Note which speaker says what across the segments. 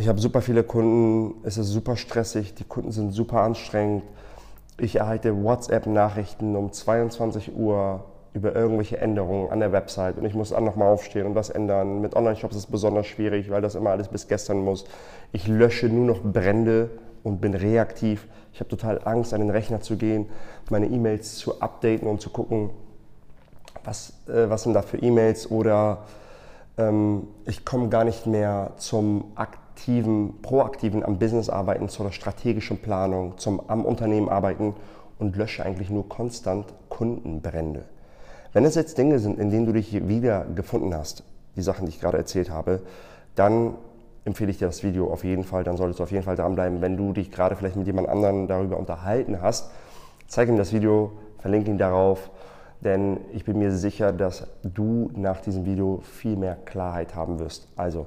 Speaker 1: Ich habe super viele Kunden, es ist super stressig, die Kunden sind super anstrengend. Ich erhalte WhatsApp-Nachrichten um 22 Uhr über irgendwelche Änderungen an der Website und ich muss dann nochmal aufstehen und was ändern. Mit Online-Shops ist es besonders schwierig, weil das immer alles bis gestern muss. Ich lösche nur noch Brände und bin reaktiv. Ich habe total Angst, an den Rechner zu gehen, meine E-Mails zu updaten und zu gucken, was, äh, was sind da für E-Mails oder ähm, ich komme gar nicht mehr zum aktiven, proaktiven am Business arbeiten, zur strategischen Planung, zum am Unternehmen arbeiten und lösche eigentlich nur konstant Kundenbrände. Wenn es jetzt Dinge sind, in denen du dich wieder gefunden hast, die Sachen, die ich gerade erzählt habe, dann empfehle ich dir das Video auf jeden Fall. Dann solltest du auf jeden Fall dranbleiben. Wenn du dich gerade vielleicht mit jemand anderem darüber unterhalten hast, zeig ihm das Video, verlinke ihn darauf, denn ich bin mir sicher, dass du nach diesem Video viel mehr Klarheit haben wirst. Also,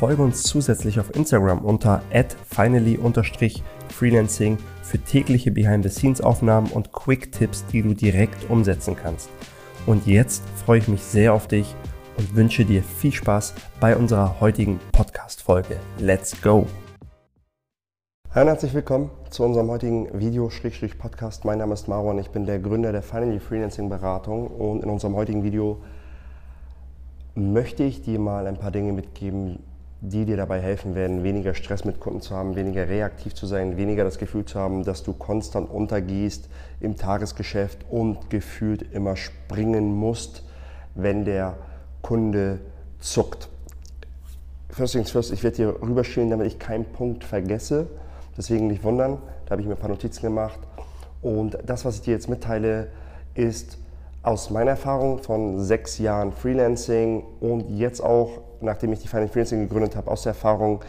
Speaker 1: Folge uns zusätzlich auf Instagram unter finally-freelancing für tägliche Behind-the-Scenes-Aufnahmen und Quick-Tipps, die du direkt umsetzen kannst. Und jetzt freue ich mich sehr auf dich und wünsche dir viel Spaß bei unserer heutigen Podcast-Folge. Let's go! Hallo und herzlich willkommen zu unserem heutigen Video-Podcast. Mein Name ist Marwan, ich bin der Gründer der Finally Freelancing Beratung und in unserem heutigen Video möchte ich dir mal ein paar Dinge mitgeben, die dir dabei helfen werden, weniger Stress mit Kunden zu haben, weniger reaktiv zu sein, weniger das Gefühl zu haben, dass du konstant untergehst im Tagesgeschäft und gefühlt immer springen musst, wenn der Kunde zuckt. First things first, ich werde hier rüberschielen, damit ich keinen Punkt vergesse. Deswegen nicht wundern, da habe ich mir ein paar Notizen gemacht. Und das, was ich dir jetzt mitteile, ist aus meiner Erfahrung von sechs Jahren Freelancing und jetzt auch, nachdem ich die Finance Freelancing gegründet habe, aus der Erfahrung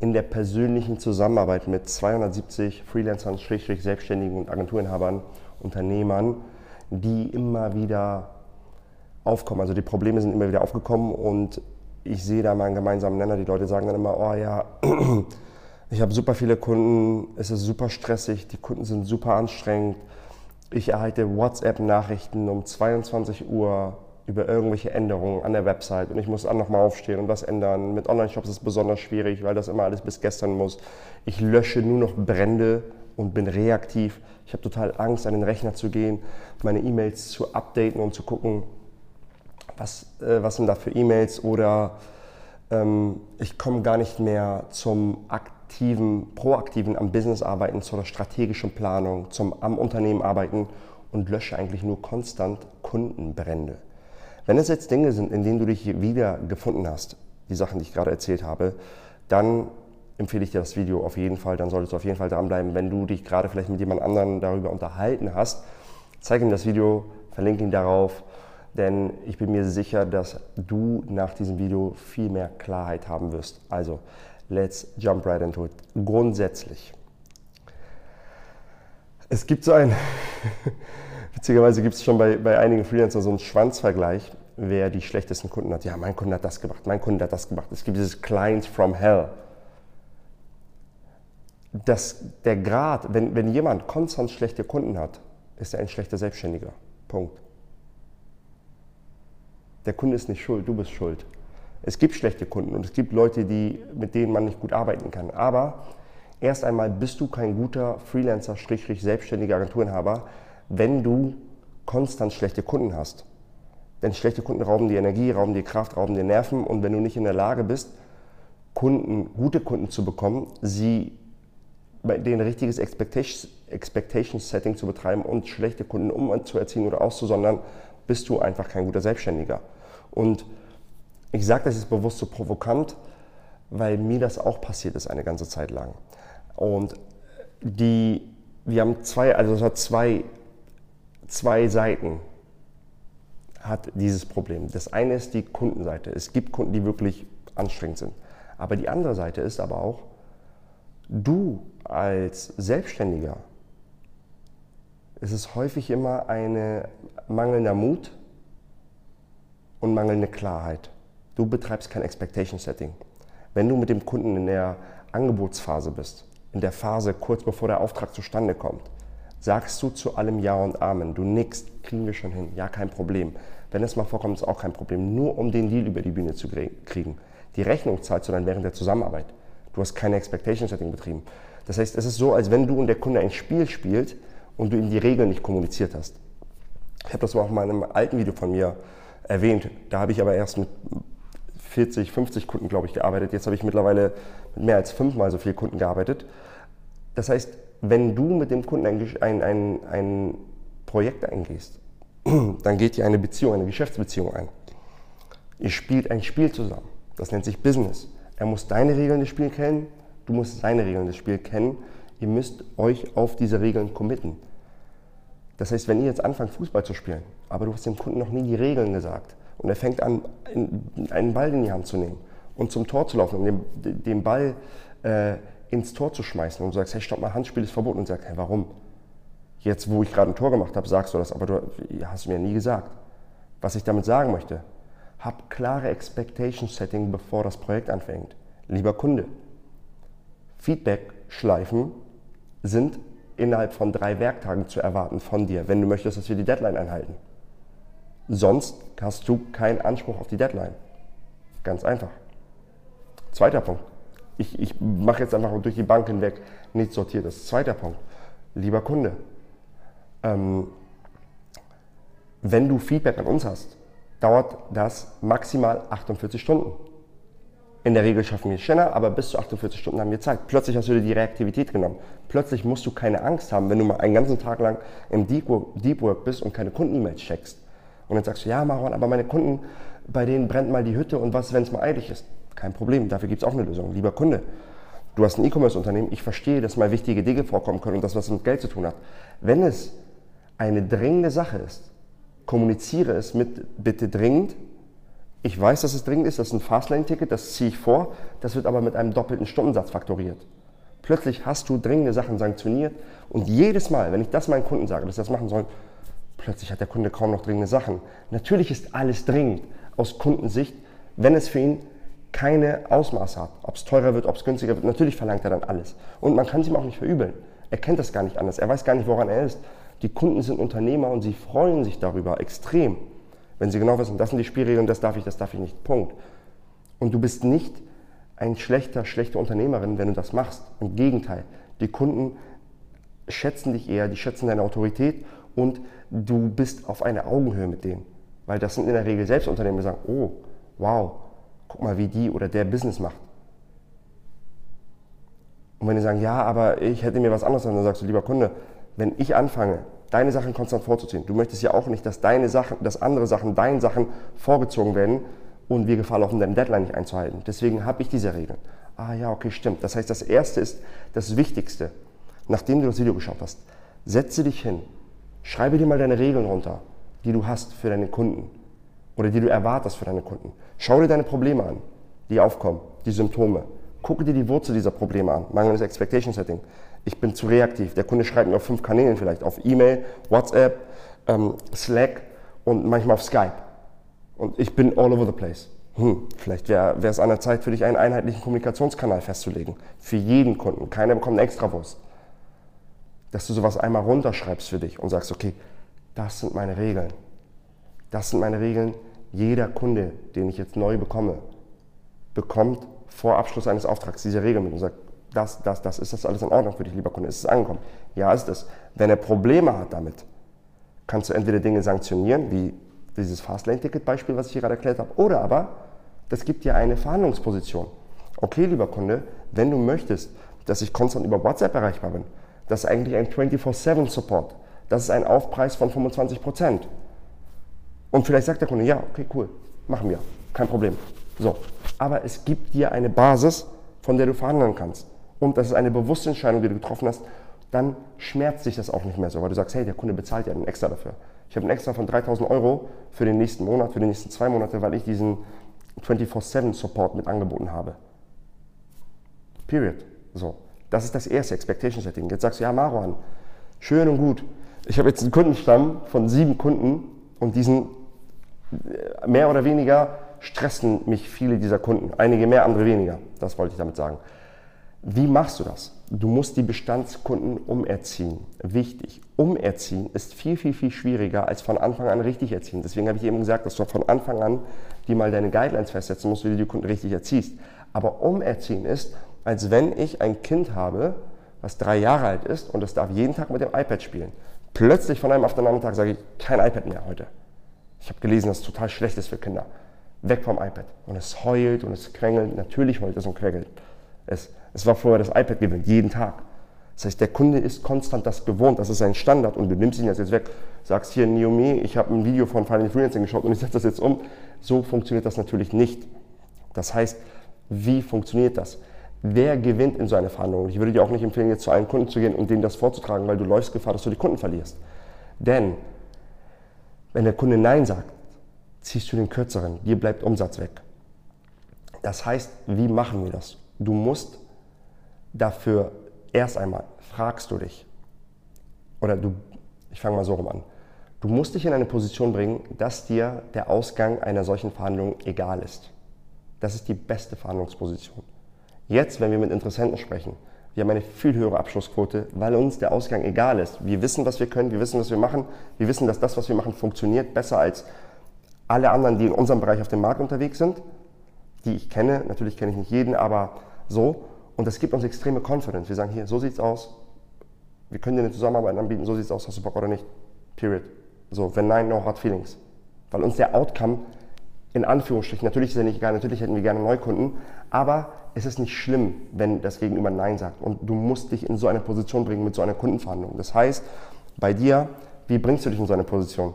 Speaker 1: in der persönlichen Zusammenarbeit mit 270 Freelancern, Schrägstrich Selbstständigen und Agenturinhabern, Unternehmern, die immer wieder aufkommen. Also die Probleme sind immer wieder aufgekommen und ich sehe da mal einen gemeinsamen Nenner. Die Leute sagen dann immer, oh ja, ich habe super viele Kunden, es ist super stressig, die Kunden sind super anstrengend ich erhalte WhatsApp-Nachrichten um 22 Uhr über irgendwelche Änderungen an der Website und ich muss dann nochmal aufstehen und was ändern. Mit Online-Shops ist es besonders schwierig, weil das immer alles bis gestern muss. Ich lösche nur noch Brände und bin reaktiv. Ich habe total Angst, an den Rechner zu gehen, meine E-Mails zu updaten und zu gucken, was, äh, was sind da für E-Mails oder ähm, ich komme gar nicht mehr zum Akt aktiven, proaktiven am Business arbeiten, zur strategischen Planung, zum am Unternehmen arbeiten und lösche eigentlich nur konstant Kundenbrände. Wenn es jetzt Dinge sind, in denen du dich wieder gefunden hast, die Sachen, die ich gerade erzählt habe, dann empfehle ich dir das Video auf jeden Fall. Dann solltest du auf jeden Fall dranbleiben. Wenn du dich gerade vielleicht mit jemand anderem darüber unterhalten hast, zeig ihm das Video, verlinke ihn darauf, denn ich bin mir sicher, dass du nach diesem Video viel mehr Klarheit haben wirst. Also, Let's jump right into it. Grundsätzlich. Es gibt so ein, witzigerweise gibt es schon bei, bei einigen Freelancern so einen Schwanzvergleich, wer die schlechtesten Kunden hat. Ja, mein Kunde hat das gemacht, mein Kunde hat das gemacht. Es gibt dieses Clients from Hell. Das, der Grad, wenn, wenn jemand konstant schlechte Kunden hat, ist er ein schlechter Selbstständiger. Punkt. Der Kunde ist nicht schuld, du bist schuld. Es gibt schlechte Kunden und es gibt Leute, die, mit denen man nicht gut arbeiten kann. Aber erst einmal bist du kein guter Freelancer, selbstständiger Agenturinhaber, wenn du konstant schlechte Kunden hast. Denn schlechte Kunden rauben dir Energie, rauben dir Kraft, rauben dir Nerven und wenn du nicht in der Lage bist, Kunden, gute Kunden zu bekommen, sie bei denen richtiges Expectation, Expectation Setting zu betreiben und schlechte Kunden umzuerziehen oder auszusondern, bist du einfach kein guter Selbstständiger. Und ich sage das jetzt bewusst so provokant, weil mir das auch passiert ist eine ganze Zeit lang. Und die, wir haben zwei, also es hat zwei, zwei Seiten hat dieses Problem. Das eine ist die Kundenseite. Es gibt Kunden, die wirklich anstrengend sind. Aber die andere Seite ist aber auch, Du als Selbstständiger ist es häufig immer eine mangelnder Mut und mangelnde Klarheit. Du betreibst kein Expectation Setting. Wenn du mit dem Kunden in der Angebotsphase bist, in der Phase kurz bevor der Auftrag zustande kommt, sagst du zu allem Ja und Amen. Du nickst, kriegen wir schon hin, ja, kein Problem. Wenn es mal vorkommt, ist auch kein Problem, nur um den Deal über die Bühne zu kriegen. Die Rechnung zahlst du dann während der Zusammenarbeit. Du hast keine Expectation Setting betrieben. Das heißt, es ist so, als wenn du und der Kunde ein Spiel spielt und du ihm die Regeln nicht kommuniziert hast. Ich habe das auch mal in einem alten Video von mir erwähnt. Da habe ich aber erst mit 40, 50 Kunden, glaube ich, gearbeitet. Jetzt habe ich mittlerweile mit mehr als fünfmal so vielen Kunden gearbeitet. Das heißt, wenn du mit dem Kunden ein, ein, ein, ein Projekt eingehst, dann geht ihr eine Beziehung, eine Geschäftsbeziehung ein. Ihr spielt ein Spiel zusammen. Das nennt sich Business. Er muss deine Regeln des Spiels kennen, du musst seine Regeln des Spiels kennen. Ihr müsst euch auf diese Regeln committen. Das heißt, wenn ihr jetzt anfangt, Fußball zu spielen, aber du hast dem Kunden noch nie die Regeln gesagt und er fängt an, einen Ball in die Hand zu nehmen und zum Tor zu laufen und den, den Ball äh, ins Tor zu schmeißen und du sagst, hey, stopp mal, Handspiel ist verboten und sagst, hey, warum? Jetzt, wo ich gerade ein Tor gemacht habe, sagst du das, aber du hast mir nie gesagt. Was ich damit sagen möchte, hab klare Expectation Setting, bevor das Projekt anfängt. Lieber Kunde, Feedback-Schleifen sind innerhalb von drei Werktagen zu erwarten von dir, wenn du möchtest, dass wir die Deadline einhalten. Sonst hast du keinen Anspruch auf die Deadline. Ganz einfach. Zweiter Punkt. Ich, ich mache jetzt einfach durch die Bank hinweg nicht sortiertes. Zweiter Punkt. Lieber Kunde, ähm, wenn du Feedback an uns hast, dauert das maximal 48 Stunden. In der Regel schaffen wir es schneller, aber bis zu 48 Stunden haben wir Zeit. Plötzlich hast du dir die Reaktivität genommen. Plötzlich musst du keine Angst haben, wenn du mal einen ganzen Tag lang im Deep Work, Deep Work bist und keine Kunden-E-Mails checkst. Und dann sagst du, ja Marwan, aber meine Kunden, bei denen brennt mal die Hütte und was, wenn es mal eilig ist? Kein Problem, dafür gibt es auch eine Lösung. Lieber Kunde, du hast ein E-Commerce-Unternehmen, ich verstehe, dass mal wichtige Dinge vorkommen können und das, was mit Geld zu tun hat. Wenn es eine dringende Sache ist, kommuniziere es mit bitte dringend. Ich weiß, dass es dringend ist, das ist ein Fastlane-Ticket, das ziehe ich vor, das wird aber mit einem doppelten Stundensatz faktoriert. Plötzlich hast du dringende Sachen sanktioniert und jedes Mal, wenn ich das meinen Kunden sage, dass sie das machen sollen, plötzlich hat der Kunde kaum noch dringende Sachen. Natürlich ist alles dringend aus Kundensicht, wenn es für ihn keine Ausmaße hat. Ob es teurer wird, ob es günstiger wird, natürlich verlangt er dann alles. Und man kann es ihm auch nicht verübeln. Er kennt das gar nicht anders. Er weiß gar nicht, woran er ist. Die Kunden sind Unternehmer und sie freuen sich darüber extrem, wenn sie genau wissen, das sind die Spielregeln, das darf ich, das darf ich nicht. Punkt. Und du bist nicht ein schlechter, schlechte Unternehmerin, wenn du das machst. Im Gegenteil, die Kunden schätzen dich eher, die schätzen deine Autorität und du bist auf einer Augenhöhe mit denen. Weil das sind in der Regel Selbstunternehmer, die sagen, oh, wow, guck mal, wie die oder der Business macht. Und wenn die sagen, ja, aber ich hätte mir was anderes, dann sagst du, lieber Kunde, wenn ich anfange, deine Sachen konstant vorzuziehen, du möchtest ja auch nicht, dass deine Sachen, dass andere Sachen, deinen Sachen vorgezogen werden und wir Gefahr laufen, deine Deadline nicht einzuhalten. Deswegen habe ich diese Regeln. Ah ja, okay, stimmt. Das heißt, das Erste ist das Wichtigste, nachdem du das Video geschaut hast. Setze dich hin, schreibe dir mal deine Regeln runter, die du hast für deine Kunden oder die du erwartest für deine Kunden. Schau dir deine Probleme an, die aufkommen, die Symptome. Gucke dir die Wurzel dieser Probleme an, mangelndes Expectation Setting. Ich bin zu reaktiv. Der Kunde schreibt mir auf fünf Kanälen vielleicht, auf E-Mail, WhatsApp, ähm, Slack und manchmal auf Skype. Und ich bin all over the place. Hm, vielleicht wäre es an der Zeit für dich, einen einheitlichen Kommunikationskanal festzulegen. Für jeden Kunden. Keiner bekommt eine Extrawurst. Dass du sowas einmal runterschreibst für dich und sagst, okay, das sind meine Regeln. Das sind meine Regeln. Jeder Kunde, den ich jetzt neu bekomme, bekommt vor Abschluss eines Auftrags diese Regeln mit und sagt, das, das, das, ist das alles in Ordnung für dich, lieber Kunde? Ist es angekommen? Ja, ist es. Wenn er Probleme hat damit, kannst du entweder Dinge sanktionieren, wie dieses Fastlane-Ticket-Beispiel, was ich hier gerade erklärt habe, oder aber, das gibt dir eine Verhandlungsposition. Okay, lieber Kunde, wenn du möchtest, dass ich konstant über WhatsApp erreichbar bin, das ist eigentlich ein 24-7-Support. Das ist ein Aufpreis von 25%. Und vielleicht sagt der Kunde, ja, okay, cool, machen wir, kein Problem. So, aber es gibt dir eine Basis, von der du verhandeln kannst. Und das ist eine bewusste Entscheidung, die du getroffen hast, dann schmerzt sich das auch nicht mehr so, weil du sagst, hey, der Kunde bezahlt ja einen extra dafür. Ich habe einen extra von 3000 Euro für den nächsten Monat, für die nächsten zwei Monate, weil ich diesen 24-7-Support mit angeboten habe. Period. So. Das ist das erste Expectation Setting. Jetzt sagst du, ja, Marwan, schön und gut. Ich habe jetzt einen Kundenstamm von sieben Kunden und diesen äh, mehr oder weniger stressen mich viele dieser Kunden. Einige mehr, andere weniger. Das wollte ich damit sagen. Wie machst du das? Du musst die Bestandskunden umerziehen. Wichtig. Umerziehen ist viel, viel, viel schwieriger als von Anfang an richtig erziehen. Deswegen habe ich eben gesagt, dass du von Anfang an die mal deine Guidelines festsetzen musst, wie du die Kunden richtig erziehst. Aber umerziehen ist, als wenn ich ein Kind habe, was drei Jahre alt ist und es darf jeden Tag mit dem iPad spielen. Plötzlich von einem auf den anderen Tag sage ich, kein iPad mehr heute. Ich habe gelesen, dass es total schlecht ist für Kinder. Weg vom iPad. Und es heult und es quengelt. Natürlich heult es und quengelt es. Es war vorher das iPad gewöhnt, jeden Tag. Das heißt, der Kunde ist konstant das gewohnt, das ist sein Standard und du nimmst ihn jetzt weg, sagst hier, Naomi, ich habe ein Video von Final Freelancing geschaut und ich setze das jetzt um. So funktioniert das natürlich nicht. Das heißt, wie funktioniert das? Wer gewinnt in so einer Verhandlung? Ich würde dir auch nicht empfehlen, jetzt zu einem Kunden zu gehen und denen das vorzutragen, weil du läufst Gefahr, dass du die Kunden verlierst. Denn wenn der Kunde Nein sagt, ziehst du den kürzeren, dir bleibt Umsatz weg. Das heißt, wie machen wir das? Du musst dafür erst einmal, fragst du dich, oder du, ich fange mal so rum an, du musst dich in eine Position bringen, dass dir der Ausgang einer solchen Verhandlung egal ist. Das ist die beste Verhandlungsposition. Jetzt, wenn wir mit Interessenten sprechen, wir haben eine viel höhere Abschlussquote, weil uns der Ausgang egal ist. Wir wissen, was wir können, wir wissen, was wir machen, wir wissen, dass das, was wir machen, funktioniert besser als alle anderen, die in unserem Bereich auf dem Markt unterwegs sind, die ich kenne. Natürlich kenne ich nicht jeden, aber so. Und das gibt uns extreme Confidence. Wir sagen hier, so sieht's aus. Wir können dir eine Zusammenarbeit anbieten, so sieht's aus, hast du Bock oder nicht. Period. So, wenn nein, no hard feelings. Weil uns der Outcome in Anführungsstrichen, natürlich ist er nicht egal, natürlich hätten wir gerne Neukunden, aber es ist nicht schlimm, wenn das Gegenüber Nein sagt. Und du musst dich in so eine Position bringen mit so einer Kundenverhandlung. Das heißt, bei dir, wie bringst du dich in so eine Position?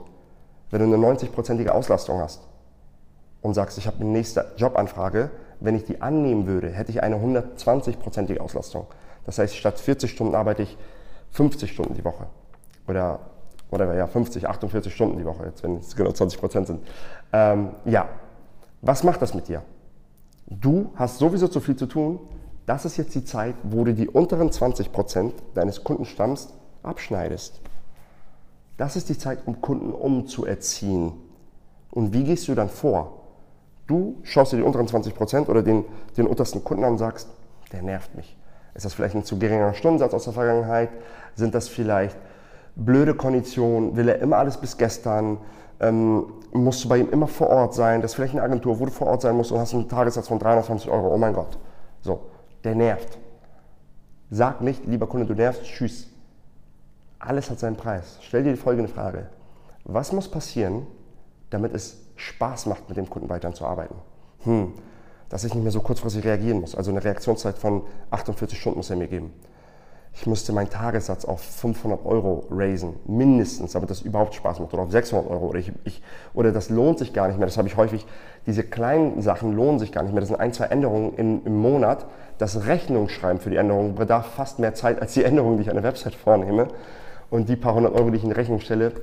Speaker 1: Wenn du eine 90-prozentige Auslastung hast und sagst, ich habe eine nächste Jobanfrage, wenn ich die annehmen würde, hätte ich eine 120-prozentige Auslastung. Das heißt, statt 40 Stunden arbeite ich 50 Stunden die Woche. Oder, oder ja, 50, 48 Stunden die Woche, jetzt, wenn es genau 20 Prozent sind. Ähm, ja, was macht das mit dir? Du hast sowieso zu viel zu tun. Das ist jetzt die Zeit, wo du die unteren 20 Prozent deines Kundenstamms abschneidest. Das ist die Zeit, um Kunden umzuerziehen. Und wie gehst du dann vor? Du schaust dir die unteren 20 Prozent oder den, den untersten Kunden an und sagst, der nervt mich. Ist das vielleicht ein zu geringer Stundensatz aus der Vergangenheit? Sind das vielleicht blöde Konditionen? Will er immer alles bis gestern? Ähm, musst du bei ihm immer vor Ort sein? Das ist vielleicht eine Agentur, wo du vor Ort sein musst und hast einen Tagessatz von 320 Euro. Oh mein Gott. So, der nervt. Sag nicht, lieber Kunde, du nervst, tschüss. Alles hat seinen Preis. Stell dir die folgende Frage. Was muss passieren, damit es Spaß macht, mit dem Kunden weiterzuarbeiten. Hm, dass ich nicht mehr so kurzfristig reagieren muss. Also eine Reaktionszeit von 48 Stunden muss er mir geben. Ich müsste meinen Tagessatz auf 500 Euro raisen, mindestens, damit das überhaupt Spaß macht. Oder auf 600 Euro. Oder, ich, ich, oder das lohnt sich gar nicht mehr. Das habe ich häufig. Diese kleinen Sachen lohnen sich gar nicht mehr. Das sind ein, zwei Änderungen im, im Monat. Das Rechnungsschreiben für die Änderungen bedarf fast mehr Zeit als die Änderungen, die ich an der Website vornehme. Und die paar hundert Euro, die ich in Rechnung stelle,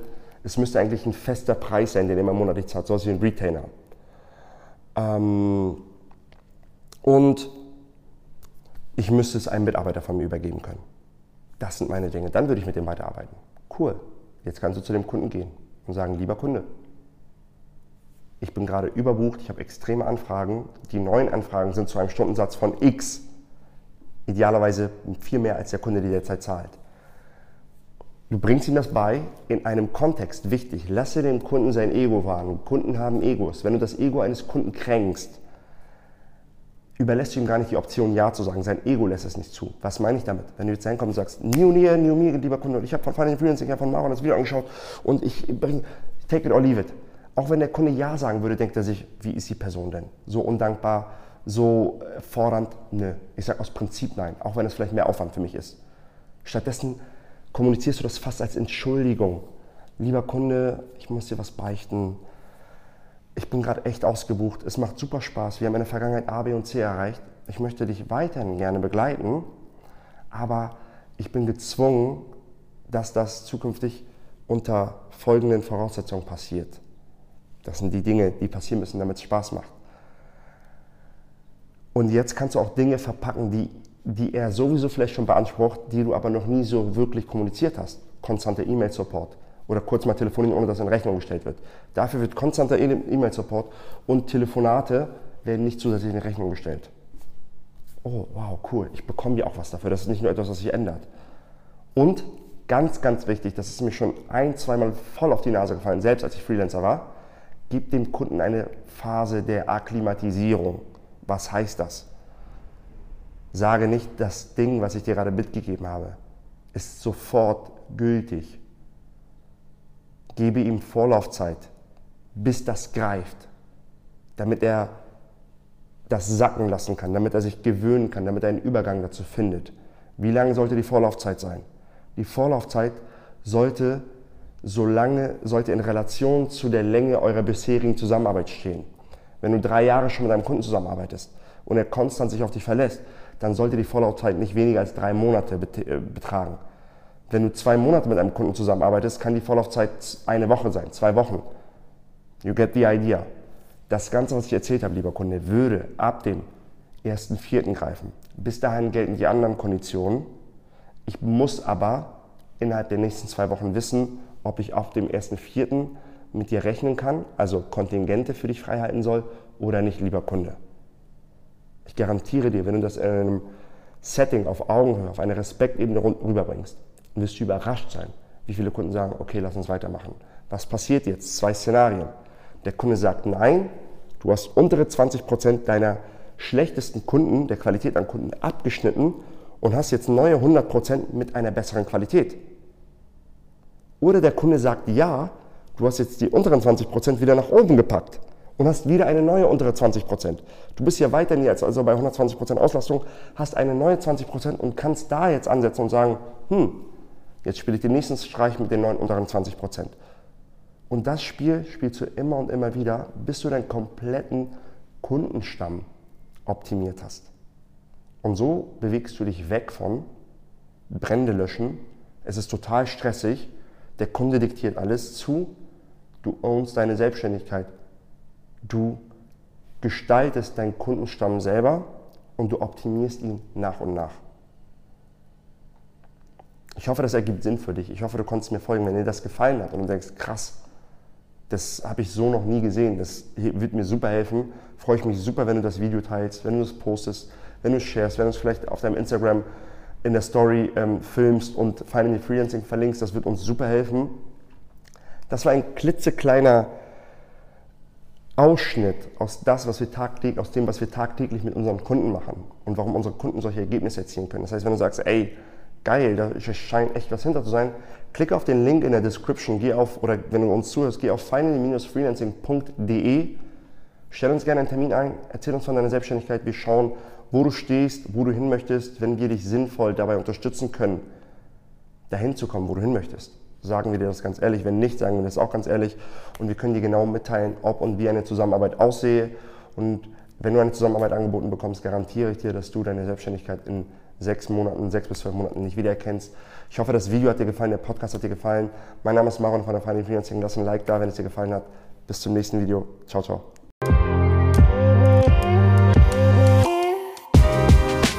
Speaker 1: es müsste eigentlich ein fester Preis sein, den immer monatlich zahlt, so wie ein Retainer. Ähm, und ich müsste es einem Mitarbeiter von mir übergeben können. Das sind meine Dinge. Dann würde ich mit dem weiterarbeiten. Cool. Jetzt kannst du zu dem Kunden gehen und sagen, lieber Kunde, ich bin gerade überbucht, ich habe extreme Anfragen. Die neuen Anfragen sind zu einem Stundensatz von X. Idealerweise viel mehr als der Kunde, der derzeit zahlt. Du bringst ihm das bei in einem Kontext. Wichtig, lasse dem Kunden sein Ego wahren. Kunden haben Egos. Wenn du das Ego eines Kunden kränkst, überlässt du ihm gar nicht die Option, Ja zu sagen. Sein Ego lässt es nicht zu. Was meine ich damit? Wenn du jetzt reinkommst und sagst, New Near, New Me, lieber Kunde, ich habe von Freelancing, ich habe von Maron das Video angeschaut und ich bringe, take it or leave it. Auch wenn der Kunde Ja sagen würde, denkt er sich, wie ist die Person denn? So undankbar, so äh, fordernd? Nö. Ich sage aus Prinzip nein, auch wenn es vielleicht mehr Aufwand für mich ist. Stattdessen kommunizierst du das fast als Entschuldigung. Lieber Kunde, ich muss dir was beichten. Ich bin gerade echt ausgebucht. Es macht super Spaß. Wir haben in der Vergangenheit A, B und C erreicht. Ich möchte dich weiterhin gerne begleiten, aber ich bin gezwungen, dass das zukünftig unter folgenden Voraussetzungen passiert. Das sind die Dinge, die passieren müssen, damit es Spaß macht. Und jetzt kannst du auch Dinge verpacken, die die er sowieso vielleicht schon beansprucht, die du aber noch nie so wirklich kommuniziert hast. Konstanter E-Mail-Support oder kurz mal telefonieren, ohne dass in Rechnung gestellt wird. Dafür wird konstanter E-Mail-Support und Telefonate werden nicht zusätzlich in Rechnung gestellt. Oh, wow, cool, ich bekomme ja auch was dafür. Das ist nicht nur etwas, was sich ändert. Und ganz, ganz wichtig, das ist mir schon ein, zweimal voll auf die Nase gefallen, selbst als ich Freelancer war, gib dem Kunden eine Phase der Akklimatisierung. Was heißt das? Sage nicht, das Ding, was ich dir gerade mitgegeben habe, ist sofort gültig. Gebe ihm Vorlaufzeit, bis das greift, damit er das sacken lassen kann, damit er sich gewöhnen kann, damit er einen Übergang dazu findet. Wie lange sollte die Vorlaufzeit sein? Die Vorlaufzeit sollte so lange, sollte in Relation zu der Länge eurer bisherigen Zusammenarbeit stehen. Wenn du drei Jahre schon mit einem Kunden zusammenarbeitest und er konstant sich auf dich verlässt, dann sollte die Vorlaufzeit nicht weniger als drei Monate äh, betragen. Wenn du zwei Monate mit einem Kunden zusammenarbeitest, kann die Vorlaufzeit eine Woche sein, zwei Wochen. You get the idea. Das Ganze, was ich erzählt habe, lieber Kunde, würde ab dem 1.4. greifen. Bis dahin gelten die anderen Konditionen. Ich muss aber innerhalb der nächsten zwei Wochen wissen, ob ich auf dem 1.4. mit dir rechnen kann, also Kontingente für dich freihalten soll oder nicht, lieber Kunde. Ich garantiere dir, wenn du das in einem Setting auf Augenhöhe, auf eine Respektebene rüberbringst, wirst du überrascht sein, wie viele Kunden sagen, okay, lass uns weitermachen. Was passiert jetzt? Zwei Szenarien. Der Kunde sagt nein, du hast untere 20% deiner schlechtesten Kunden, der Qualität an Kunden abgeschnitten und hast jetzt neue 100% mit einer besseren Qualität. Oder der Kunde sagt ja, du hast jetzt die unteren 20% wieder nach oben gepackt und hast wieder eine neue untere 20%. Du bist ja weiterhin jetzt also bei 120% Auslastung, hast eine neue 20% und kannst da jetzt ansetzen und sagen, hm, jetzt spiele ich den nächsten Streich mit den neuen unteren 20%. Und das Spiel spielst du immer und immer wieder, bis du deinen kompletten Kundenstamm optimiert hast. Und so bewegst du dich weg von Brände löschen. Es ist total stressig. Der Kunde diktiert alles zu. Du ownst deine Selbstständigkeit. Du gestaltest deinen Kundenstamm selber und du optimierst ihn nach und nach. Ich hoffe, das ergibt Sinn für dich. Ich hoffe, du konntest mir folgen, wenn dir das gefallen hat und du denkst, krass, das habe ich so noch nie gesehen. Das wird mir super helfen. Freue ich mich super, wenn du das Video teilst, wenn du es postest, wenn du es sharest, wenn du es vielleicht auf deinem Instagram in der Story ähm, filmst und Finally Freelancing verlinkst. Das wird uns super helfen. Das war ein klitzekleiner Ausschnitt aus, das, was wir tagtäglich, aus dem, was wir tagtäglich mit unseren Kunden machen und warum unsere Kunden solche Ergebnisse erzielen können. Das heißt, wenn du sagst, ey, geil, da scheint echt was hinter zu sein, klicke auf den Link in der Description, geh auf, oder wenn du uns zuhörst, geh auf finally-freelancing.de, stell uns gerne einen Termin ein, erzähl uns von deiner Selbstständigkeit, wir schauen, wo du stehst, wo du hin möchtest, wenn wir dich sinnvoll dabei unterstützen können, dahin zu kommen, wo du hin möchtest sagen wir dir das ganz ehrlich. Wenn nicht, sagen wir das auch ganz ehrlich. Und wir können dir genau mitteilen, ob und wie eine Zusammenarbeit aussehe. Und wenn du eine Zusammenarbeit angeboten bekommst, garantiere ich dir, dass du deine Selbstständigkeit in sechs Monaten, sechs bis zwölf Monaten nicht wiedererkennst. Ich hoffe, das Video hat dir gefallen, der Podcast hat dir gefallen. Mein Name ist Maron von der Finance Financing. Lass ein Like da, wenn es dir gefallen hat. Bis zum nächsten Video. Ciao, ciao.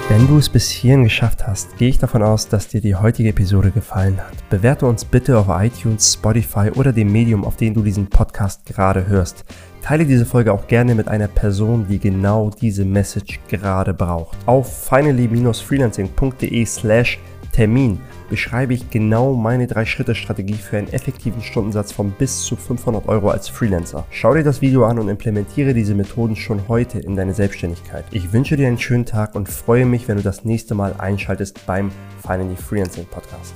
Speaker 2: Wenn du es bis hierhin geschafft hast, gehe ich davon aus, dass dir die heutige Episode gefallen hat. Bewerte uns bitte auf iTunes, Spotify oder dem Medium, auf dem du diesen Podcast gerade hörst. Teile diese Folge auch gerne mit einer Person, die genau diese Message gerade braucht. Auf finally-freelancing.de slash Termin beschreibe ich genau meine 3-Schritte-Strategie für einen effektiven Stundensatz von bis zu 500 Euro als Freelancer. Schau dir das Video an und implementiere diese Methoden schon heute in deine Selbstständigkeit. Ich wünsche dir einen schönen Tag und freue mich, wenn du das nächste Mal einschaltest beim Finally Freelancing Podcast.